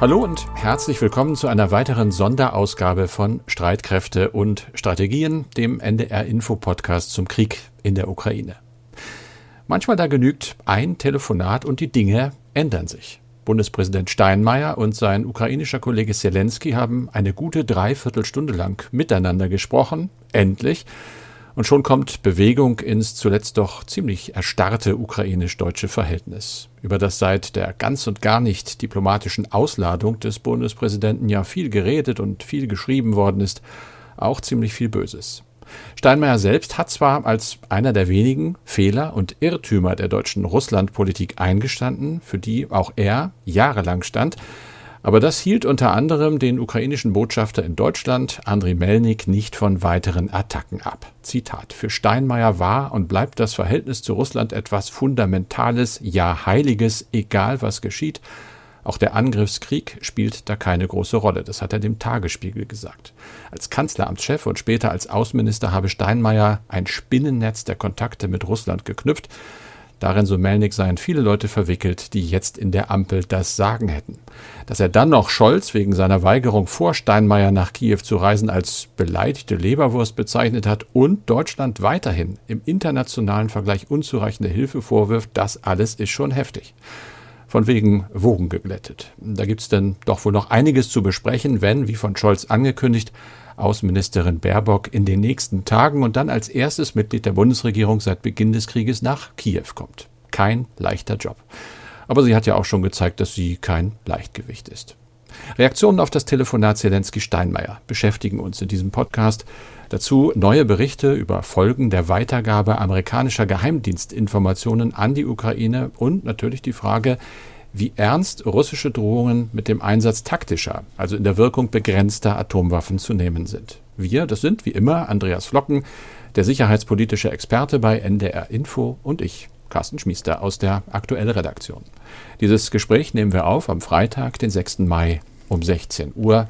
Hallo und herzlich willkommen zu einer weiteren Sonderausgabe von Streitkräfte und Strategien, dem NDR Info Podcast zum Krieg in der Ukraine. Manchmal da genügt ein Telefonat und die Dinge ändern sich. Bundespräsident Steinmeier und sein ukrainischer Kollege Zelensky haben eine gute Dreiviertelstunde lang miteinander gesprochen, endlich, und schon kommt Bewegung ins zuletzt doch ziemlich erstarrte ukrainisch-deutsche Verhältnis, über das seit der ganz und gar nicht diplomatischen Ausladung des Bundespräsidenten ja viel geredet und viel geschrieben worden ist, auch ziemlich viel Böses. Steinmeier selbst hat zwar als einer der wenigen Fehler und Irrtümer der deutschen Russlandpolitik eingestanden, für die auch er jahrelang stand, aber das hielt unter anderem den ukrainischen Botschafter in Deutschland, Andriy Melnik, nicht von weiteren Attacken ab. Zitat. Für Steinmeier war und bleibt das Verhältnis zu Russland etwas Fundamentales, ja Heiliges, egal was geschieht. Auch der Angriffskrieg spielt da keine große Rolle. Das hat er dem Tagesspiegel gesagt. Als Kanzleramtschef und später als Außenminister habe Steinmeier ein Spinnennetz der Kontakte mit Russland geknüpft. Darin, so Melnik, seien viele Leute verwickelt, die jetzt in der Ampel das Sagen hätten. Dass er dann noch Scholz wegen seiner Weigerung vor Steinmeier nach Kiew zu reisen als beleidigte Leberwurst bezeichnet hat und Deutschland weiterhin im internationalen Vergleich unzureichende Hilfe vorwirft, das alles ist schon heftig. Von wegen Wogen geglättet. Da gibt's denn doch wohl noch einiges zu besprechen, wenn, wie von Scholz angekündigt, Außenministerin Baerbock in den nächsten Tagen und dann als erstes Mitglied der Bundesregierung seit Beginn des Krieges nach Kiew kommt. Kein leichter Job. Aber sie hat ja auch schon gezeigt, dass sie kein Leichtgewicht ist. Reaktionen auf das Telefonat Zelensky-Steinmeier beschäftigen uns in diesem Podcast. Dazu neue Berichte über Folgen der Weitergabe amerikanischer Geheimdienstinformationen an die Ukraine und natürlich die Frage, wie ernst russische Drohungen mit dem Einsatz taktischer, also in der Wirkung begrenzter Atomwaffen zu nehmen sind. Wir, das sind wie immer Andreas Flocken, der sicherheitspolitische Experte bei NDR Info und ich, Carsten Schmiester aus der aktuellen Redaktion. Dieses Gespräch nehmen wir auf am Freitag, den 6. Mai um 16 Uhr.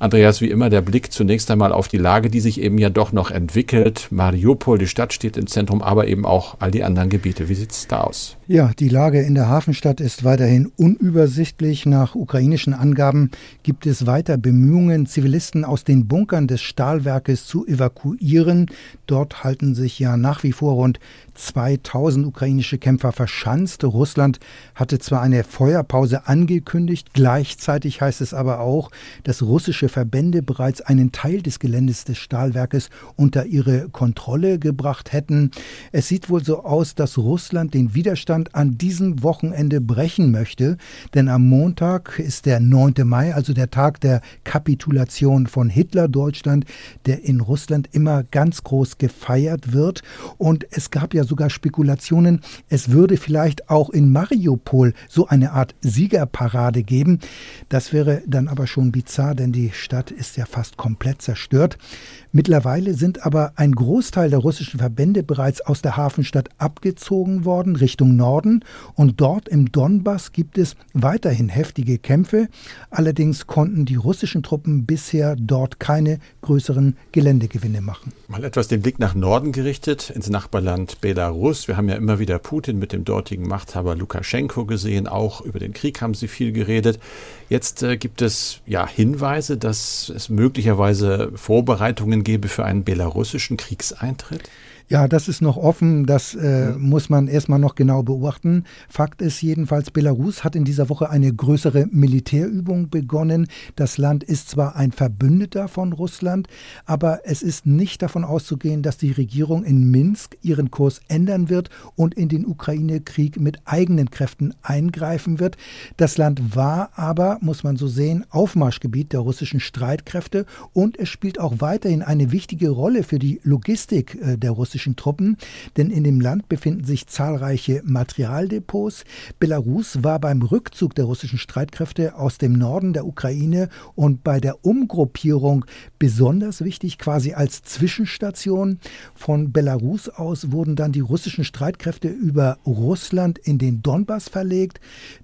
Andreas, wie immer der Blick zunächst einmal auf die Lage, die sich eben ja doch noch entwickelt. Mariupol, die Stadt steht im Zentrum, aber eben auch all die anderen Gebiete. Wie sieht es da aus? Ja, die Lage in der Hafenstadt ist weiterhin unübersichtlich. Nach ukrainischen Angaben gibt es weiter Bemühungen, Zivilisten aus den Bunkern des Stahlwerkes zu evakuieren. Dort halten sich ja nach wie vor rund 2000 ukrainische Kämpfer verschanzt. Russland hatte zwar eine Feuerpause angekündigt, gleichzeitig heißt es aber auch, dass russische Verbände bereits einen Teil des Geländes des Stahlwerkes unter ihre Kontrolle gebracht hätten. Es sieht wohl so aus, dass Russland den Widerstand an diesem Wochenende brechen möchte, denn am Montag ist der 9. Mai, also der Tag der Kapitulation von Hitler-Deutschland, der in Russland immer ganz groß gefeiert wird. Und es gab ja sogar Spekulationen, es würde vielleicht auch in Mariupol so eine Art Siegerparade geben. Das wäre dann aber schon bizarr, denn die Stadt ist ja fast komplett zerstört. Mittlerweile sind aber ein Großteil der russischen Verbände bereits aus der Hafenstadt abgezogen worden Richtung Norden und dort im Donbass gibt es weiterhin heftige Kämpfe. Allerdings konnten die russischen Truppen bisher dort keine größeren Geländegewinne machen. Mal etwas den Blick nach Norden gerichtet, ins Nachbarland Belarus. Wir haben ja immer wieder Putin mit dem dortigen Machthaber Lukaschenko gesehen. Auch über den Krieg haben sie viel geredet. Jetzt äh, gibt es ja Hinweise, dass es möglicherweise Vorbereitungen gäbe für einen belarussischen Kriegseintritt. Ja, das ist noch offen. Das äh, mhm. muss man erstmal noch genau beobachten. Fakt ist jedenfalls, Belarus hat in dieser Woche eine größere Militärübung begonnen. Das Land ist zwar ein Verbündeter von Russland, aber es ist nicht davon auszugehen, dass die Regierung in Minsk ihren Kurs ändern wird und in den Ukraine-Krieg mit eigenen Kräften eingreifen wird. Das Land war aber, muss man so sehen, Aufmarschgebiet der russischen Streitkräfte und es spielt auch weiterhin eine wichtige Rolle für die Logistik äh, der russischen russischen Truppen, denn in dem Land befinden sich zahlreiche Materialdepots. Belarus war beim Rückzug der russischen Streitkräfte aus dem Norden der Ukraine und bei der Umgruppierung besonders wichtig, quasi als Zwischenstation. Von Belarus aus wurden dann die russischen Streitkräfte über Russland in den Donbass verlegt.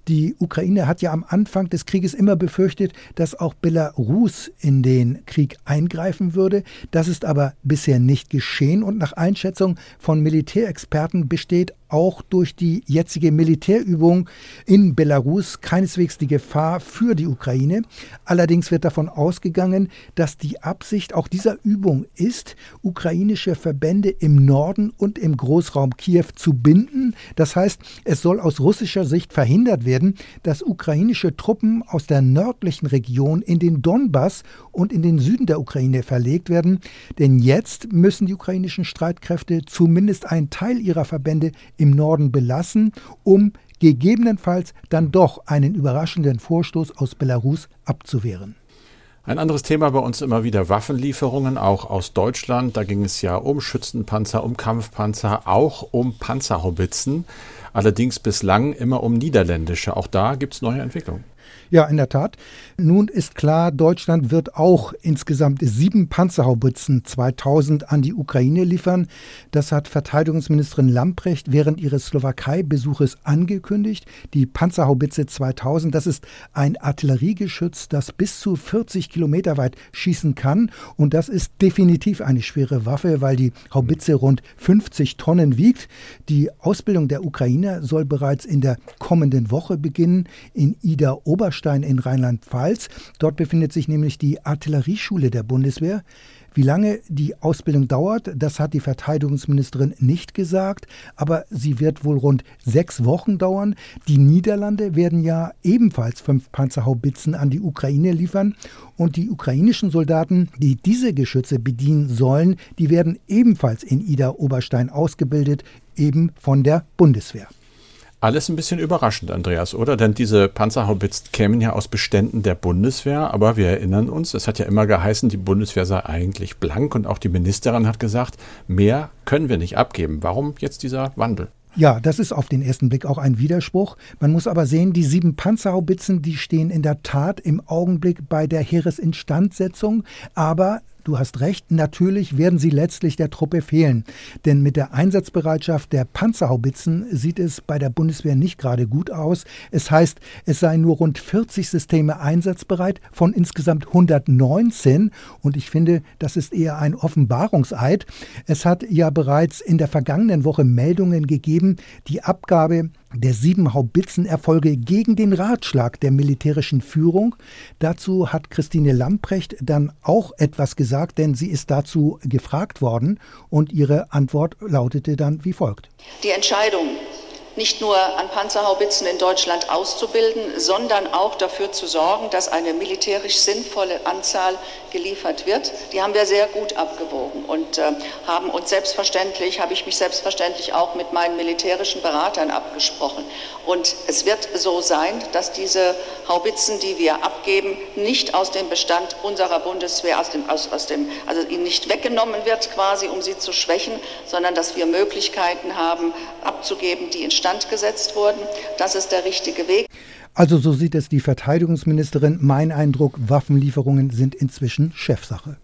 Die Ukraine hat ja am Anfang des Krieges immer befürchtet, dass auch Belarus in den Krieg eingreifen würde. Das ist aber bisher nicht geschehen und nach Einschätzung Einschätzung von Militärexperten besteht auch durch die jetzige Militärübung in Belarus keineswegs die Gefahr für die Ukraine. Allerdings wird davon ausgegangen, dass die Absicht auch dieser Übung ist, ukrainische Verbände im Norden und im Großraum Kiew zu binden. Das heißt, es soll aus russischer Sicht verhindert werden, dass ukrainische Truppen aus der nördlichen Region in den Donbass und in den Süden der Ukraine verlegt werden. Denn jetzt müssen die ukrainischen Streitkräfte zumindest einen Teil ihrer Verbände im Norden belassen, um gegebenenfalls dann doch einen überraschenden Vorstoß aus Belarus abzuwehren. Ein anderes Thema bei uns immer wieder Waffenlieferungen, auch aus Deutschland. Da ging es ja um Schützenpanzer, um Kampfpanzer, auch um Panzerhaubitzen. Allerdings bislang immer um niederländische. Auch da gibt es neue Entwicklungen. Ja, in der Tat. Nun ist klar, Deutschland wird auch insgesamt sieben Panzerhaubitzen 2000 an die Ukraine liefern. Das hat Verteidigungsministerin Lamprecht während ihres Slowakei-Besuches angekündigt. Die Panzerhaubitze 2000, das ist ein Artilleriegeschütz, das bis zu 40 Kilometer weit schießen kann. Und das ist definitiv eine schwere Waffe, weil die Haubitze rund 50 Tonnen wiegt. Die Ausbildung der Ukrainer soll bereits in der kommenden Woche beginnen. In Ida Oberstein in Rheinland-Pfalz. Dort befindet sich nämlich die Artillerieschule der Bundeswehr. Wie lange die Ausbildung dauert, das hat die Verteidigungsministerin nicht gesagt, aber sie wird wohl rund sechs Wochen dauern. Die Niederlande werden ja ebenfalls fünf Panzerhaubitzen an die Ukraine liefern und die ukrainischen Soldaten, die diese Geschütze bedienen sollen, die werden ebenfalls in Ida Oberstein ausgebildet, eben von der Bundeswehr. Alles ein bisschen überraschend, Andreas, oder? Denn diese Panzerhaubitzen kämen ja aus Beständen der Bundeswehr, aber wir erinnern uns, es hat ja immer geheißen, die Bundeswehr sei eigentlich blank und auch die Ministerin hat gesagt, mehr können wir nicht abgeben. Warum jetzt dieser Wandel? Ja, das ist auf den ersten Blick auch ein Widerspruch. Man muss aber sehen, die sieben Panzerhaubitzen, die stehen in der Tat im Augenblick bei der Heeresinstandsetzung, aber Du hast recht, natürlich werden sie letztlich der Truppe fehlen. Denn mit der Einsatzbereitschaft der Panzerhaubitzen sieht es bei der Bundeswehr nicht gerade gut aus. Es heißt, es seien nur rund 40 Systeme einsatzbereit von insgesamt 119. Und ich finde, das ist eher ein Offenbarungseid. Es hat ja bereits in der vergangenen Woche Meldungen gegeben, die Abgabe der sieben Haubitzen erfolge gegen den Ratschlag der militärischen Führung. Dazu hat Christine Lamprecht dann auch etwas gesagt, denn sie ist dazu gefragt worden und ihre Antwort lautete dann wie folgt. Die Entscheidung nicht nur an Panzerhaubitzen in Deutschland auszubilden, sondern auch dafür zu sorgen, dass eine militärisch sinnvolle Anzahl geliefert wird. Die haben wir sehr gut abgewogen und äh, haben uns selbstverständlich, habe ich mich selbstverständlich auch mit meinen militärischen Beratern abgesprochen. Und es wird so sein, dass diese Haubitzen, die wir abgeben, nicht aus dem Bestand unserer Bundeswehr, aus dem, aus, aus dem, also ihnen nicht weggenommen wird quasi, um sie zu schwächen, sondern dass wir Möglichkeiten haben, abzugeben, die instand instand gesetzt wurden. Das ist der richtige Weg. Also so sieht es die Verteidigungsministerin. Mein Eindruck, Waffenlieferungen sind inzwischen Chefsache.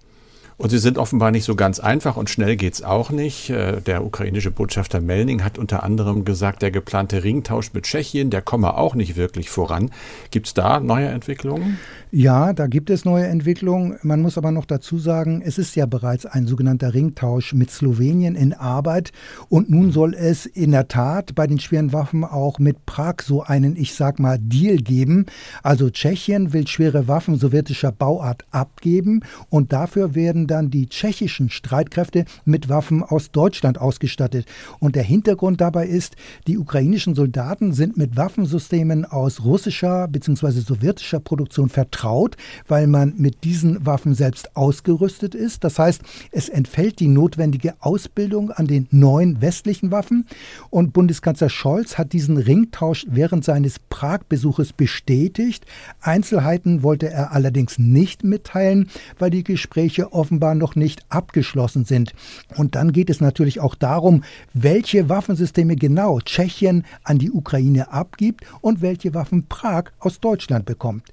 Und sie sind offenbar nicht so ganz einfach und schnell geht es auch nicht. Äh, der ukrainische Botschafter Melning hat unter anderem gesagt, der geplante Ringtausch mit Tschechien, der komme auch nicht wirklich voran. Gibt es da neue Entwicklungen? Ja, da gibt es neue Entwicklungen. Man muss aber noch dazu sagen, es ist ja bereits ein sogenannter Ringtausch mit Slowenien in Arbeit. Und nun soll es in der Tat bei den schweren Waffen auch mit Prag so einen, ich sag mal, Deal geben. Also Tschechien will schwere Waffen sowjetischer Bauart abgeben und dafür werden dann die tschechischen Streitkräfte mit Waffen aus Deutschland ausgestattet. Und der Hintergrund dabei ist, die ukrainischen Soldaten sind mit Waffensystemen aus russischer bzw. sowjetischer Produktion vertraut weil man mit diesen Waffen selbst ausgerüstet ist. Das heißt, es entfällt die notwendige Ausbildung an den neuen westlichen Waffen. Und Bundeskanzler Scholz hat diesen Ringtausch während seines Prag-Besuches bestätigt. Einzelheiten wollte er allerdings nicht mitteilen, weil die Gespräche offenbar noch nicht abgeschlossen sind. Und dann geht es natürlich auch darum, welche Waffensysteme genau Tschechien an die Ukraine abgibt und welche Waffen Prag aus Deutschland bekommt.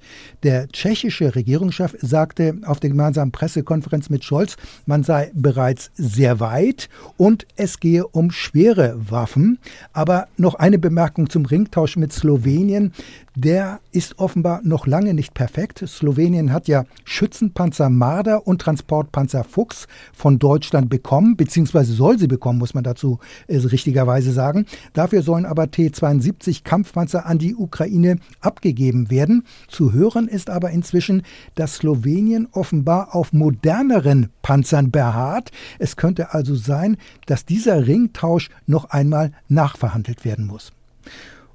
Der tschechische Regierungschef sagte auf der gemeinsamen Pressekonferenz mit Scholz, man sei bereits sehr weit und es gehe um schwere Waffen. Aber noch eine Bemerkung zum Ringtausch mit Slowenien. Der ist offenbar noch lange nicht perfekt. Slowenien hat ja Schützenpanzer Marder und Transportpanzer Fuchs von Deutschland bekommen, beziehungsweise soll sie bekommen, muss man dazu äh, richtigerweise sagen. Dafür sollen aber T-72 Kampfpanzer an die Ukraine abgegeben werden. Zu hören ist aber inzwischen, dass Slowenien offenbar auf moderneren Panzern beharrt. Es könnte also sein, dass dieser Ringtausch noch einmal nachverhandelt werden muss.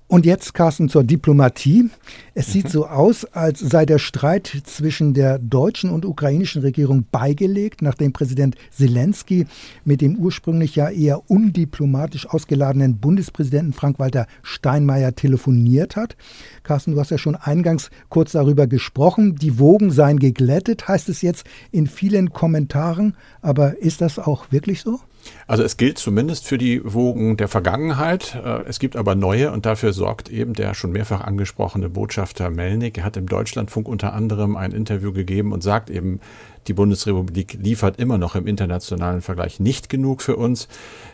Und jetzt, Carsten, zur Diplomatie. Es sieht so aus, als sei der Streit zwischen der deutschen und ukrainischen Regierung beigelegt, nachdem Präsident Zelensky mit dem ursprünglich ja eher undiplomatisch ausgeladenen Bundespräsidenten Frank-Walter Steinmeier telefoniert hat. Carsten, du hast ja schon eingangs kurz darüber gesprochen. Die Wogen seien geglättet, heißt es jetzt in vielen Kommentaren. Aber ist das auch wirklich so? Also es gilt zumindest für die Wogen der Vergangenheit. Äh, es gibt aber neue und dafür sorgt eben der schon mehrfach angesprochene Botschafter Melnik. Er hat im Deutschlandfunk unter anderem ein Interview gegeben und sagt eben, die Bundesrepublik liefert immer noch im internationalen Vergleich nicht genug für uns.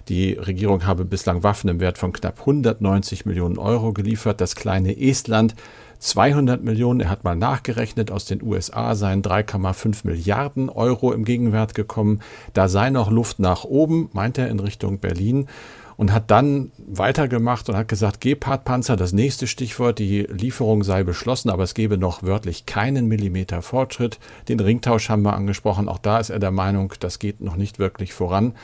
Die Regierung habe bislang Waffen im Wert von knapp 190 Millionen Euro geliefert. Das kleine Estland 200 Millionen, er hat mal nachgerechnet, aus den USA seien 3,5 Milliarden Euro im Gegenwert gekommen. Da sei noch Luft nach oben, meint er in Richtung Berlin und hat dann weitergemacht und hat gesagt, Gepard-Panzer, das nächste Stichwort, die Lieferung sei beschlossen, aber es gebe noch wörtlich keinen Millimeter Fortschritt. Den Ringtausch haben wir angesprochen, auch da ist er der Meinung, das geht noch nicht wirklich voran.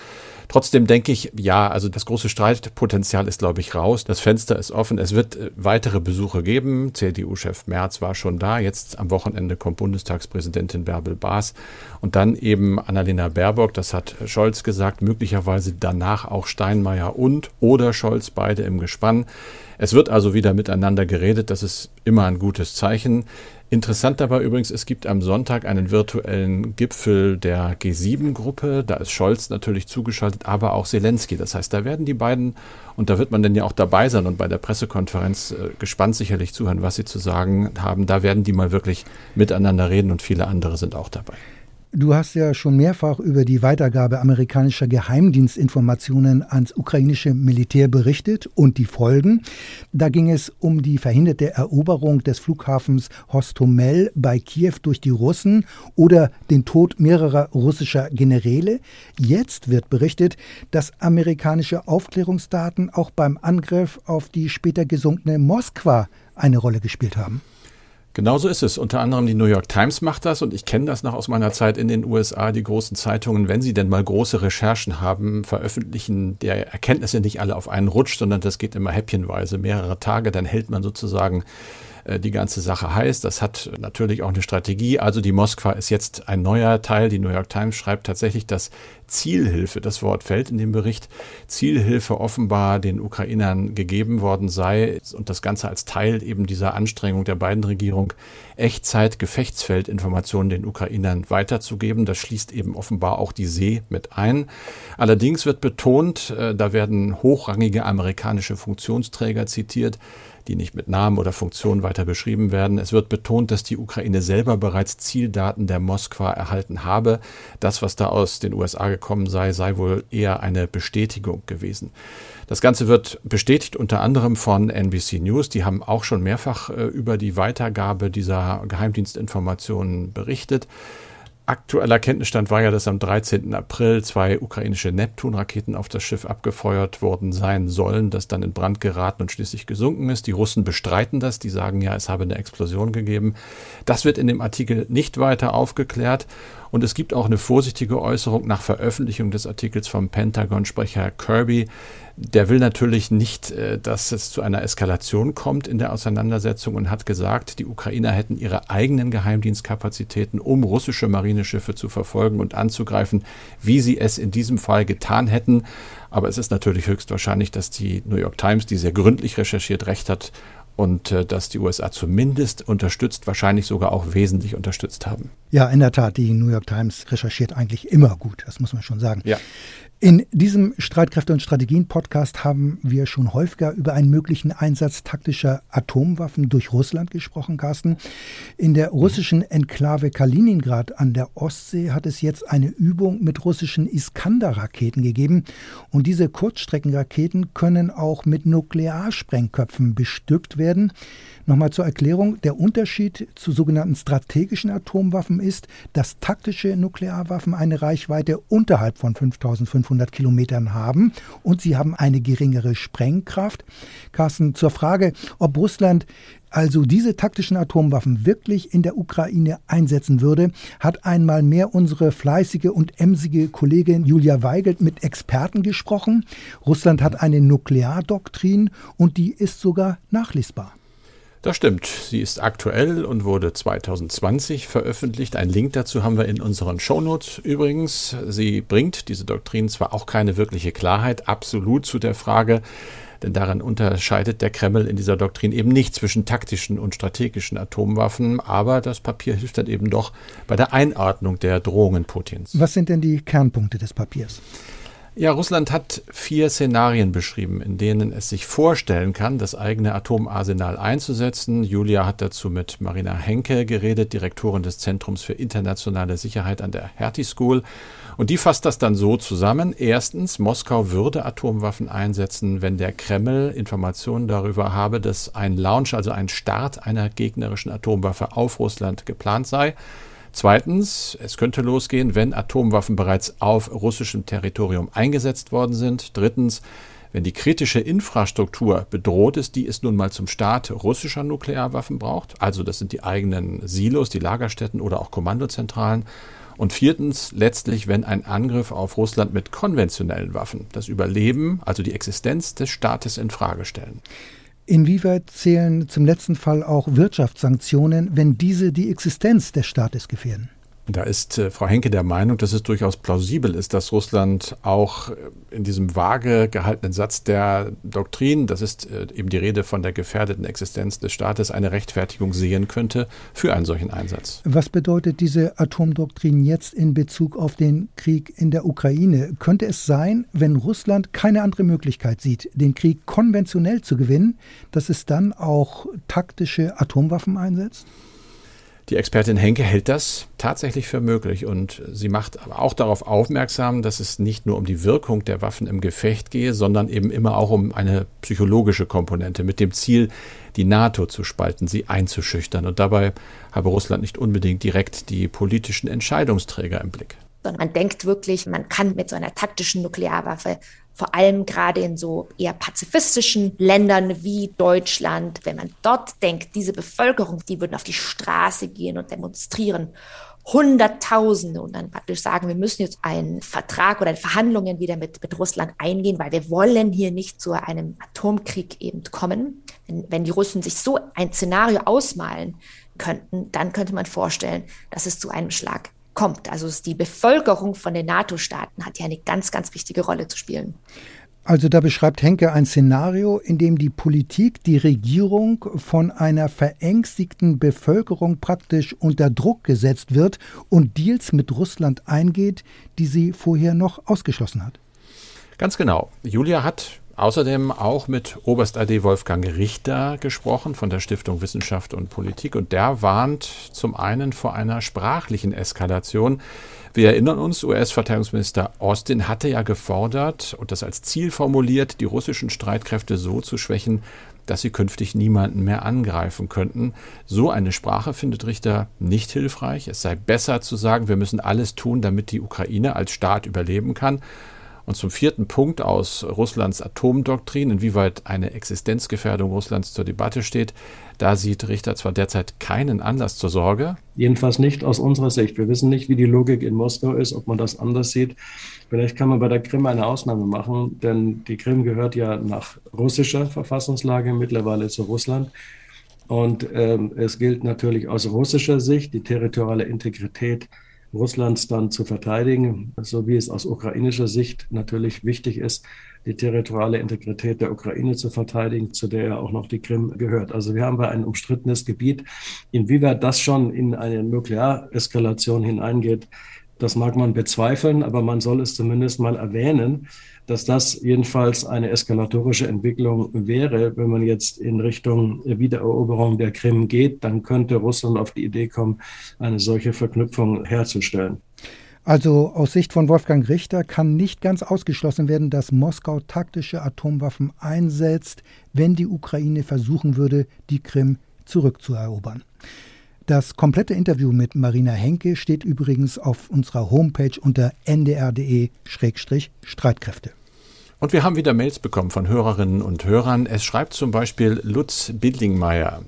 Trotzdem denke ich, ja, also das große Streitpotenzial ist, glaube ich, raus. Das Fenster ist offen. Es wird äh, weitere Besuche geben. CDU-Chef Merz war schon da. Jetzt am Wochenende kommt Bundestagspräsidentin Bärbel Baas und dann eben Annalena Baerbock. Das hat Scholz gesagt. Möglicherweise danach auch Steinmeier und oder Scholz beide im Gespann. Es wird also wieder miteinander geredet. Das ist immer ein gutes Zeichen. Interessant dabei übrigens, es gibt am Sonntag einen virtuellen Gipfel der G7-Gruppe. Da ist Scholz natürlich zugeschaltet, aber auch Zelensky. Das heißt, da werden die beiden, und da wird man dann ja auch dabei sein und bei der Pressekonferenz äh, gespannt sicherlich zuhören, was sie zu sagen haben. Da werden die mal wirklich miteinander reden und viele andere sind auch dabei. Du hast ja schon mehrfach über die Weitergabe amerikanischer Geheimdienstinformationen ans ukrainische Militär berichtet und die Folgen. Da ging es um die verhinderte Eroberung des Flughafens Hostomel bei Kiew durch die Russen oder den Tod mehrerer russischer Generäle. Jetzt wird berichtet, dass amerikanische Aufklärungsdaten auch beim Angriff auf die später gesunkene Moskwa eine Rolle gespielt haben. Genauso ist es. Unter anderem die New York Times macht das und ich kenne das noch aus meiner Zeit in den USA. Die großen Zeitungen, wenn sie denn mal große Recherchen haben, veröffentlichen der Erkenntnisse nicht alle auf einen Rutsch, sondern das geht immer häppchenweise, mehrere Tage. Dann hält man sozusagen die ganze Sache heißt. Das hat natürlich auch eine Strategie. Also die Moskwa ist jetzt ein neuer Teil. Die New York Times schreibt tatsächlich, dass Zielhilfe, das Wort fällt in dem Bericht, Zielhilfe offenbar den Ukrainern gegeben worden sei und das Ganze als Teil eben dieser Anstrengung der beiden Regierung Echtzeit-Gefechtsfeldinformationen den Ukrainern weiterzugeben. Das schließt eben offenbar auch die See mit ein. Allerdings wird betont, äh, da werden hochrangige amerikanische Funktionsträger zitiert, die nicht mit Namen oder Funktion weiter beschrieben werden. Es wird betont, dass die Ukraine selber bereits Zieldaten der Moskwa erhalten habe. Das, was da aus den USA gekommen sei, sei wohl eher eine Bestätigung gewesen. Das Ganze wird bestätigt unter anderem von NBC News. Die haben auch schon mehrfach äh, über die Weitergabe dieser Geheimdienstinformationen berichtet. Aktueller Kenntnisstand war ja, dass am 13. April zwei ukrainische Neptun-Raketen auf das Schiff abgefeuert worden sein sollen, das dann in Brand geraten und schließlich gesunken ist. Die Russen bestreiten das, die sagen ja, es habe eine Explosion gegeben. Das wird in dem Artikel nicht weiter aufgeklärt. Und es gibt auch eine vorsichtige Äußerung nach Veröffentlichung des Artikels vom Pentagon-Sprecher Kirby. Der will natürlich nicht, äh, dass es zu einer Eskalation kommt in der Auseinandersetzung und hat gesagt, die Ukrainer hätten ihre eigenen Geheimdienstkapazitäten, um russische Marineschiffe zu verfolgen und anzugreifen, wie sie es in diesem Fall getan hätten. Aber es ist natürlich höchstwahrscheinlich, dass die New York Times, die sehr gründlich recherchiert, recht hat und äh, dass die USA zumindest unterstützt, wahrscheinlich sogar auch wesentlich unterstützt haben. Ja, in der Tat, die New York Times recherchiert eigentlich immer gut, das muss man schon sagen. Ja. In diesem Streitkräfte- und Strategien-Podcast haben wir schon häufiger über einen möglichen Einsatz taktischer Atomwaffen durch Russland gesprochen, Carsten. In der russischen Enklave Kaliningrad an der Ostsee hat es jetzt eine Übung mit russischen Iskander-Raketen gegeben. Und diese Kurzstreckenraketen können auch mit Nuklearsprengköpfen bestückt werden. Nochmal zur Erklärung, der Unterschied zu sogenannten strategischen Atomwaffen ist, dass taktische Nuklearwaffen eine Reichweite unterhalb von 5500 Kilometern haben und sie haben eine geringere Sprengkraft. Carsten, zur Frage, ob Russland also diese taktischen Atomwaffen wirklich in der Ukraine einsetzen würde, hat einmal mehr unsere fleißige und emsige Kollegin Julia Weigelt mit Experten gesprochen. Russland hat eine Nukleardoktrin und die ist sogar nachlesbar. Das stimmt. Sie ist aktuell und wurde 2020 veröffentlicht. Ein Link dazu haben wir in unseren Shownotes übrigens. Sie bringt diese Doktrin zwar auch keine wirkliche Klarheit absolut zu der Frage, denn daran unterscheidet der Kreml in dieser Doktrin eben nicht zwischen taktischen und strategischen Atomwaffen, aber das Papier hilft dann eben doch bei der Einordnung der Drohungen Putins. Was sind denn die Kernpunkte des Papiers? Ja, Russland hat vier Szenarien beschrieben, in denen es sich vorstellen kann, das eigene Atomarsenal einzusetzen. Julia hat dazu mit Marina Henke geredet, Direktorin des Zentrums für internationale Sicherheit an der Hertie School. Und die fasst das dann so zusammen. Erstens, Moskau würde Atomwaffen einsetzen, wenn der Kreml Informationen darüber habe, dass ein Launch, also ein Start einer gegnerischen Atomwaffe auf Russland geplant sei. Zweitens, es könnte losgehen, wenn Atomwaffen bereits auf russischem Territorium eingesetzt worden sind. Drittens, wenn die kritische Infrastruktur bedroht ist, die es nun mal zum Start russischer Nuklearwaffen braucht, also das sind die eigenen Silos, die Lagerstätten oder auch Kommandozentralen. Und viertens, letztlich, wenn ein Angriff auf Russland mit konventionellen Waffen das Überleben, also die Existenz des Staates in Frage stellen. Inwieweit zählen zum letzten Fall auch Wirtschaftssanktionen, wenn diese die Existenz des Staates gefährden? Da ist äh, Frau Henke der Meinung, dass es durchaus plausibel ist, dass Russland auch äh, in diesem vage gehaltenen Satz der Doktrin, das ist äh, eben die Rede von der gefährdeten Existenz des Staates, eine Rechtfertigung sehen könnte für einen solchen Einsatz. Was bedeutet diese Atomdoktrin jetzt in Bezug auf den Krieg in der Ukraine? Könnte es sein, wenn Russland keine andere Möglichkeit sieht, den Krieg konventionell zu gewinnen, dass es dann auch taktische Atomwaffen einsetzt? Die Expertin Henke hält das tatsächlich für möglich und sie macht aber auch darauf aufmerksam, dass es nicht nur um die Wirkung der Waffen im Gefecht gehe, sondern eben immer auch um eine psychologische Komponente mit dem Ziel, die NATO zu spalten, sie einzuschüchtern. Und dabei habe Russland nicht unbedingt direkt die politischen Entscheidungsträger im Blick sondern man denkt wirklich, man kann mit so einer taktischen Nuklearwaffe vor allem gerade in so eher pazifistischen Ländern wie Deutschland, wenn man dort denkt, diese Bevölkerung, die würden auf die Straße gehen und demonstrieren, Hunderttausende und dann praktisch sagen, wir müssen jetzt einen Vertrag oder Verhandlungen wieder mit, mit Russland eingehen, weil wir wollen hier nicht zu einem Atomkrieg eben kommen. Wenn, wenn die Russen sich so ein Szenario ausmalen könnten, dann könnte man vorstellen, dass es zu einem Schlag kommt. Also die Bevölkerung von den NATO-Staaten hat ja eine ganz, ganz wichtige Rolle zu spielen. Also da beschreibt Henke ein Szenario, in dem die Politik, die Regierung von einer verängstigten Bevölkerung praktisch unter Druck gesetzt wird und Deals mit Russland eingeht, die sie vorher noch ausgeschlossen hat. Ganz genau. Julia hat Außerdem auch mit Oberst AD Wolfgang Richter gesprochen von der Stiftung Wissenschaft und Politik und der warnt zum einen vor einer sprachlichen Eskalation. Wir erinnern uns, US-Verteidigungsminister Austin hatte ja gefordert und das als Ziel formuliert, die russischen Streitkräfte so zu schwächen, dass sie künftig niemanden mehr angreifen könnten. So eine Sprache findet Richter nicht hilfreich. Es sei besser zu sagen, wir müssen alles tun, damit die Ukraine als Staat überleben kann. Und zum vierten Punkt aus Russlands Atomdoktrin, inwieweit eine Existenzgefährdung Russlands zur Debatte steht, da sieht Richter zwar derzeit keinen Anlass zur Sorge. Jedenfalls nicht aus unserer Sicht. Wir wissen nicht, wie die Logik in Moskau ist, ob man das anders sieht. Vielleicht kann man bei der Krim eine Ausnahme machen, denn die Krim gehört ja nach russischer Verfassungslage mittlerweile zu Russland. Und ähm, es gilt natürlich aus russischer Sicht die territoriale Integrität Russlands dann zu verteidigen, so wie es aus ukrainischer Sicht natürlich wichtig ist, die territoriale Integrität der Ukraine zu verteidigen, zu der ja auch noch die Krim gehört. Also wir haben ein umstrittenes Gebiet. Inwieweit das schon in eine Nukleareskalation hineingeht, Das mag man bezweifeln, aber man soll es zumindest mal erwähnen, dass das jedenfalls eine eskalatorische Entwicklung wäre. Wenn man jetzt in Richtung Wiedereroberung der Krim geht, dann könnte Russland auf die Idee kommen, eine solche Verknüpfung herzustellen. Also aus Sicht von Wolfgang Richter kann nicht ganz ausgeschlossen werden, dass Moskau taktische Atomwaffen einsetzt, wenn die Ukraine versuchen würde, die Krim zurückzuerobern. Das komplette Interview mit Marina Henke steht übrigens auf unserer Homepage unter ndr.de-streitkräfte. Und wir haben wieder Mails bekommen von Hörerinnen und Hörern. Es schreibt zum Beispiel Lutz Bildingmeier.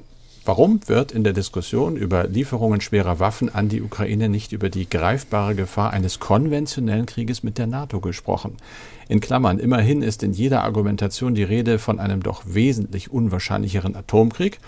Warum wird in der Diskussion über Lieferungen schwerer Waffen an die Ukraine nicht über die greifbare Gefahr eines konventionellen Krieges mit der NATO gesprochen? In Klammern, immerhin ist in jeder Argumentation die Rede von einem doch wesentlich unwahrscheinlicheren Atomkrieg.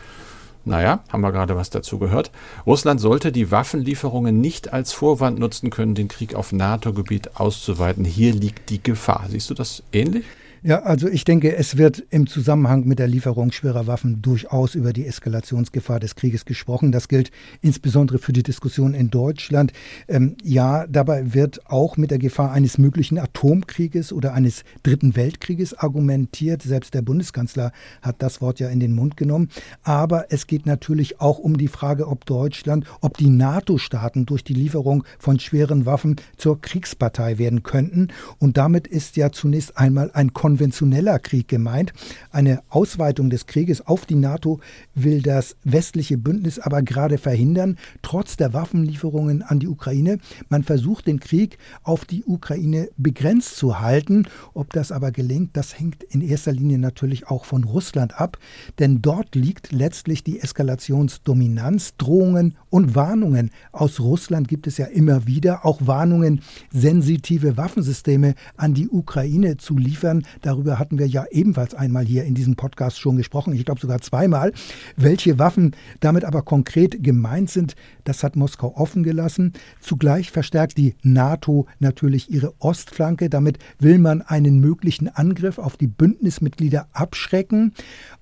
Naja, haben wir gerade was dazu gehört. Russland sollte die Waffenlieferungen nicht als Vorwand nutzen können, den Krieg auf NATO-Gebiet auszuweiten. Hier liegt die Gefahr. Siehst du das ähnlich? Ja, also ich denke, es wird im Zusammenhang mit der Lieferung schwerer Waffen durchaus über die Eskalationsgefahr des Krieges gesprochen. Das gilt insbesondere für die Diskussion in Deutschland. Ähm, ja, dabei wird auch mit der Gefahr eines möglichen Atomkrieges oder eines Dritten Weltkrieges argumentiert. Selbst der Bundeskanzler hat das Wort ja in den Mund genommen. Aber es geht natürlich auch um die Frage, ob Deutschland, ob die NATO-Staaten durch die Lieferung von schweren Waffen zur Kriegspartei werden könnten. Und damit ist ja zunächst einmal ein Kon konventioneller Krieg gemeint. Eine Ausweitung des Krieges auf die NATO will das westliche Bündnis aber gerade verhindern, trotz der Waffenlieferungen an die Ukraine. Man versucht den Krieg auf die Ukraine begrenzt zu halten. Ob das aber gelingt, das hängt in erster Linie natürlich auch von Russland ab, denn dort liegt letztlich die Eskalationsdominanz. Drohungen und Warnungen aus Russland gibt es ja immer wieder, auch Warnungen, sensitive Waffensysteme an die Ukraine zu liefern. Darüber hatten wir ja ebenfalls einmal hier in diesem Podcast schon gesprochen, ich glaube sogar zweimal. Welche Waffen damit aber konkret gemeint sind, das hat Moskau offen gelassen. Zugleich verstärkt die NATO natürlich ihre Ostflanke. Damit will man einen möglichen Angriff auf die Bündnismitglieder abschrecken.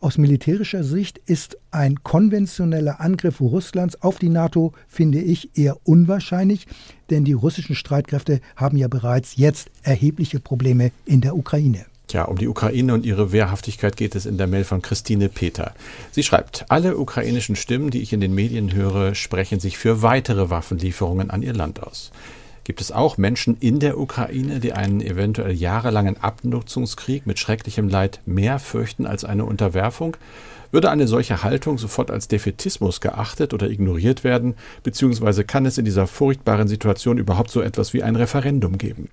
Aus militärischer Sicht ist ein konventioneller Angriff Russlands auf die NATO, finde ich, eher unwahrscheinlich, denn die russischen Streitkräfte haben ja bereits jetzt erhebliche Probleme in der Ukraine. Tja, um die Ukraine und ihre Wehrhaftigkeit geht es in der Mail von Christine Peter. Sie schreibt, alle ukrainischen Stimmen, die ich in den Medien höre, sprechen sich für weitere Waffenlieferungen an ihr Land aus. Gibt es auch Menschen in der Ukraine, die einen eventuell jahrelangen Abnutzungskrieg mit schrecklichem Leid mehr fürchten als eine Unterwerfung? Würde eine solche Haltung sofort als Defetismus geachtet oder ignoriert werden, beziehungsweise kann es in dieser furchtbaren Situation überhaupt so etwas wie ein Referendum geben?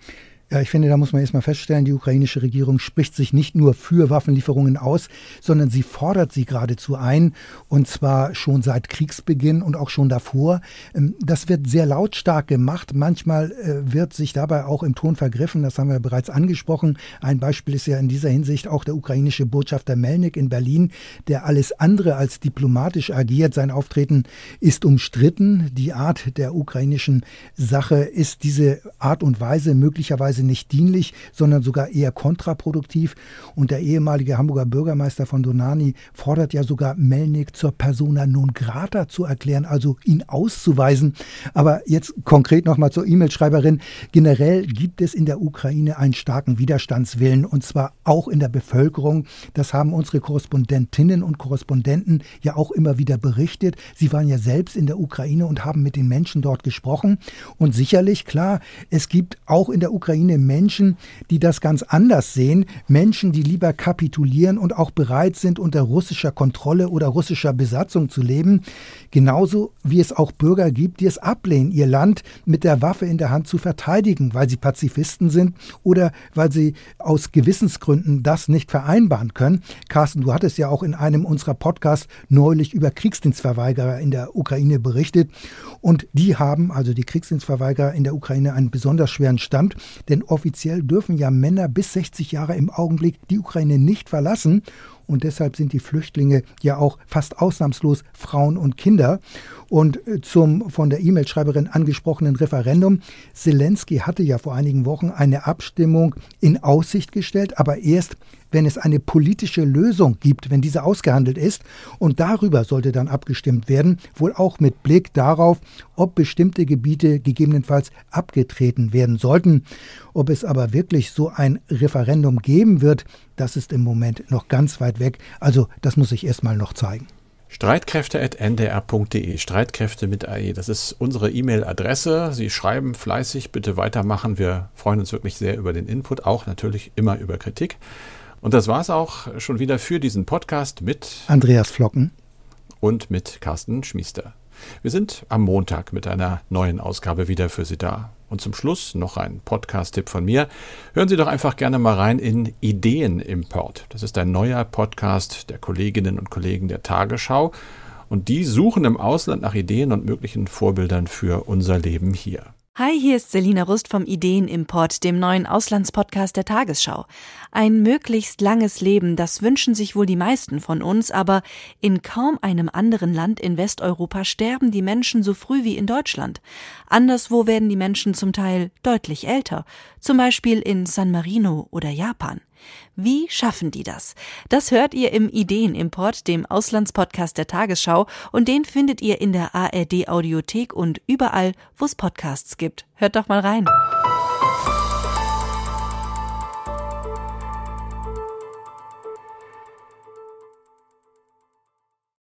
Ja, ich finde, da muss man erstmal feststellen, die ukrainische Regierung spricht sich nicht nur für Waffenlieferungen aus, sondern sie fordert sie geradezu ein, und zwar schon seit Kriegsbeginn und auch schon davor. Ähm, das wird sehr lautstark gemacht. Manchmal äh, wird sich dabei auch im Ton vergriffen. Das haben wir bereits angesprochen. Ein Beispiel ist ja in dieser Hinsicht auch der ukrainische Botschafter Melnik in Berlin, der alles andere als diplomatisch agiert. Sein Auftreten ist umstritten. Die Art der ukrainischen Sache ist diese Art und Weise möglicherweise möglicherweise nicht dienlich, sondern sogar eher kontraproduktiv. Und der ehemalige Hamburger Bürgermeister von Donani fordert ja sogar Melnik zur Persona non grata zu erklären, also ihn auszuweisen. Aber jetzt konkret nochmal zur E-Mail-Schreiberin. Generell gibt es in der Ukraine einen starken Widerstandswillen und zwar auch in der Bevölkerung. Das haben unsere Korrespondentinnen und Korrespondenten ja auch immer wieder berichtet. Sie waren ja selbst in der Ukraine und haben mit den Menschen dort gesprochen. Und sicherlich, klar, es gibt auch in der Ukraine Ukraine Menschen, die das ganz anders sehen, Menschen, die lieber kapitulieren und auch bereit sind, unter russischer Kontrolle oder russischer Besatzung zu leben, genauso wie es auch Bürger gibt, die es ablehnen, ihr Land mit der Waffe in der Hand zu verteidigen, weil sie Pazifisten sind oder weil sie aus Gewissensgründen das nicht vereinbaren können. Carsten, du hattest ja auch in einem unserer Podcasts neulich über Kriegsdienstverweigerer in der Ukraine berichtet. Und die haben, also die Kriegsdienstverweigerer in der Ukraine, einen besonders schweren Stand, denn offiziell dürfen ja Männer bis 60 Jahre im Augenblick die Ukraine nicht verlassen. Und deshalb sind die Flüchtlinge ja auch fast ausnahmslos Frauen und Kinder. Und äh, zum von der E-Mail-Schreiberin angesprochenen Referendum. Zelensky hatte ja vor einigen Wochen eine Abstimmung in Aussicht gestellt, aber erst wenn es eine politische Lösung gibt, wenn diese ausgehandelt ist. Und darüber sollte dann abgestimmt werden, wohl auch mit Blick darauf, ob bestimmte Gebiete gegebenenfalls abgetreten werden sollten. Ob es aber wirklich so ein Referendum geben wird, das ist im Moment noch ganz weit weg. Also das muss ich erstmal noch zeigen. Streitkräfte.ndr.de, Streitkräfte mit AE, das ist unsere E-Mail-Adresse. Sie schreiben fleißig, bitte weitermachen. Wir freuen uns wirklich sehr über den Input, auch natürlich immer über Kritik. Und das war es auch schon wieder für diesen Podcast mit Andreas Flocken und mit Carsten Schmiester. Wir sind am Montag mit einer neuen Ausgabe wieder für Sie da. Und zum Schluss noch ein Podcast-Tipp von mir. Hören Sie doch einfach gerne mal rein in Ideenimport. Das ist ein neuer Podcast der Kolleginnen und Kollegen der Tagesschau. Und die suchen im Ausland nach Ideen und möglichen Vorbildern für unser Leben hier. Hi, hier ist Selina Rust vom Ideenimport, dem neuen Auslandspodcast der Tagesschau. Ein möglichst langes Leben, das wünschen sich wohl die meisten von uns, aber in kaum einem anderen Land in Westeuropa sterben die Menschen so früh wie in Deutschland. Anderswo werden die Menschen zum Teil deutlich älter, zum Beispiel in San Marino oder Japan. Wie schaffen die das? Das hört ihr im Ideenimport, dem Auslandspodcast der Tagesschau, und den findet ihr in der ARD Audiothek und überall, wo es Podcasts gibt. Hört doch mal rein.